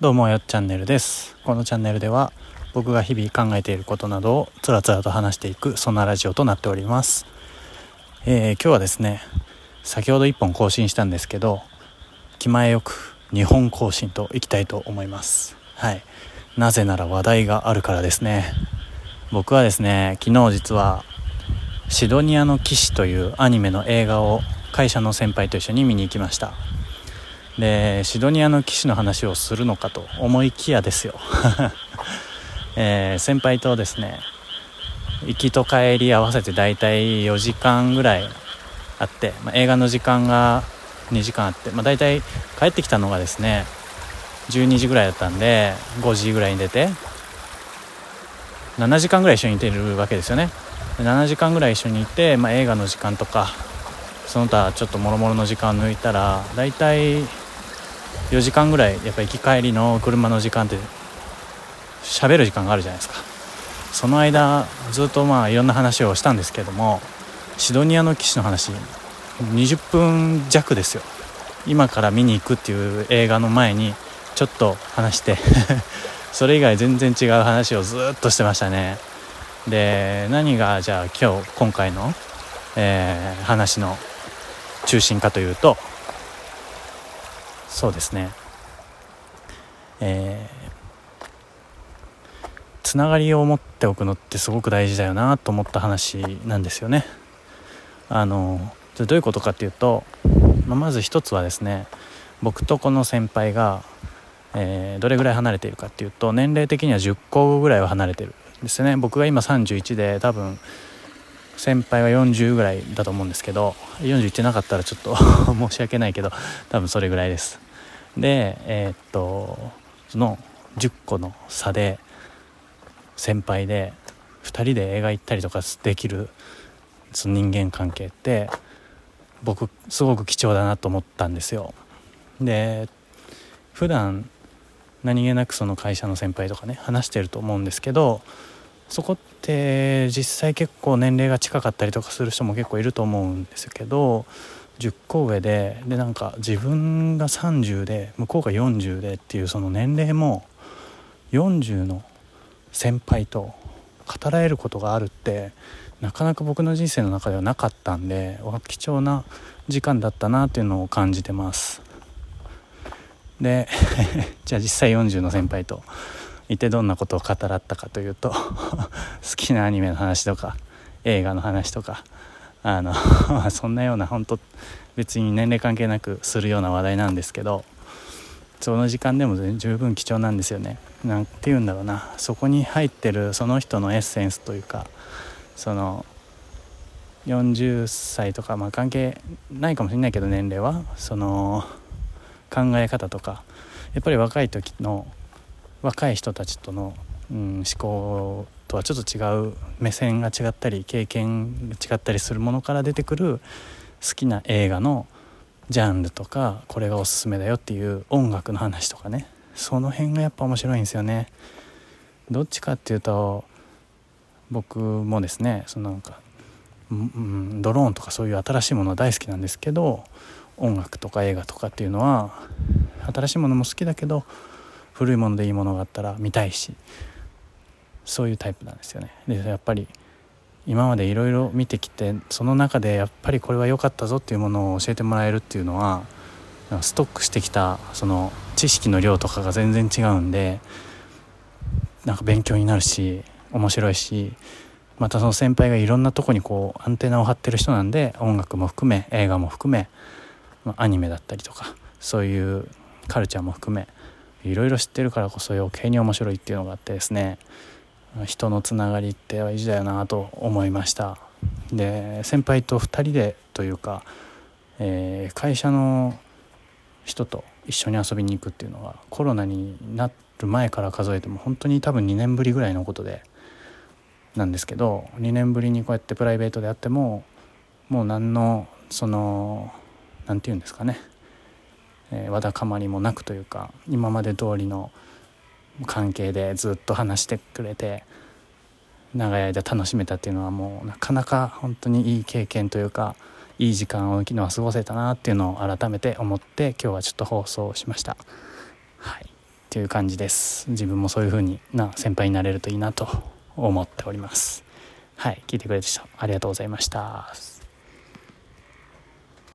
どうもよっチャンネルです。このチャンネルでは僕が日々考えていることなどをつらつらと話していくそんなラジオとなっております、えー、今日はですね先ほど1本更新したんですけど気前よく2本更新といきたいと思います。はい。なぜなら話題があるからですね。僕はですね昨日実はシドニアの騎士というアニメの映画を会社の先輩と一緒に見に行きました。でシドニアの騎士の話をするのかと思いきやですよ、えー、先輩とですね行きと帰り合わせて大体4時間ぐらいあって、まあ、映画の時間が2時間あって、まあ、大体帰ってきたのがですね12時ぐらいだったんで5時ぐらいに出て7時間ぐらい一緒にいてるわけですよね。7時間ぐらい一緒にいて、まあ、映画の時間とかその他ちょっともろもろの時間抜いたら大体4時間ぐらいやっぱ行き帰りの車の時間って喋る時間があるじゃないですか。その間ずっとまあいろんな話をしたんですけどもシドニアの騎士の話20分弱ですよ。今から見に行くっていう映画の前にちょっと話して それ以外全然違う話をずっとしてましたね。で何がじゃあ今日今回の、えー、話の中心かというとそうですね。えー、つながりを持っておくのってすごく大事だよなと思った話なんですよね。あのどういうことかっていうと、まあ、まず一つはですね僕とこの先輩が、えー、どれぐらい離れているかっていうと年齢的には10個ぐらいは離れてるんですね。僕が今31で多分先輩は40ぐらいだと思うんですけど40いってなかったらちょっと 申し訳ないけど多分それぐらいです。でえー、っとその10個の差で先輩で2人で映画行ったりとかできるその人間関係って僕すごく貴重だなと思ったんですよ。で普段何気なくその会社の先輩とかね話してると思うんですけどそこって実際結構年齢が近かったりとかする人も結構いると思うんですけど10個上ででなんか自分が30で向こうが40でっていうその年齢も40の先輩と語られることがあるってなかなか僕の人生の中ではなかったんで貴重な時間だったなっていうのを感じてます。で じゃあ実際40の先輩といてどんなことを語らったかというと 好きなアニメの話とか映画の話とかあの そんなような本当別に年齢関係なくするような話題なんですけどその時間でも十分貴重なんですよね。なんて言うんだろうな。そこに入ってるその人のエッセンスというかその40歳とかまあ関係ないかもしれないけど年齢は。その考え方とか。やっぱり若い時の若い人たちとの、うん、思考とはちょっと違う目線が違ったり経験が違ったりするものから出てくる好きな映画のジャンルとかこれがおすすめだよっていう音楽の話とかねその辺がやっぱ面白いんですよね。どっちかっていうと僕もですねそのなんか、ドローンとかそういう新しいものは大好きなんですけど音楽とか映画とかっていうのは新しいものも好きだけど古いものでいいものがあったら見たいしそういうタイプなんですよね。でやっぱり今までいろいろ見てきてその中でやっぱりこれは良かったぞっていうものを教えてもらえるっていうのはストックしてきたその知識の量とかが全然違うんでなんか勉強になるし面白いしまたその先輩がいろんなとこにこうアンテナを張ってる人なんで音楽も含め映画も含め、アニメだったりとかそういうカルチャーも含めいろいろ知ってるからこそ余計に面白いっていうのがあってですね人のつながりって大事だよなと思いました。で先輩と2人でというか、えー、会社の人と一緒に遊びに行くっていうのはコロナになる前から数えても本当に多分2年ぶりぐらいのことでなんですけど2年ぶりにこうやってプライベートであってももう何のその何て言うんですかねえー、わだかまりもなくというか今まで通りの関係でずっと話してくれて長い間楽しめたっていうのはもうなかなか本当にいい経験というかいい時間を昨日は過ごせたなっていうのを改めて思って今日はちょっと放送しました。はい、という感じです。自分もそういう風にな先輩になれるといいなと思っております。はい。聞いてくれてありがとうございました。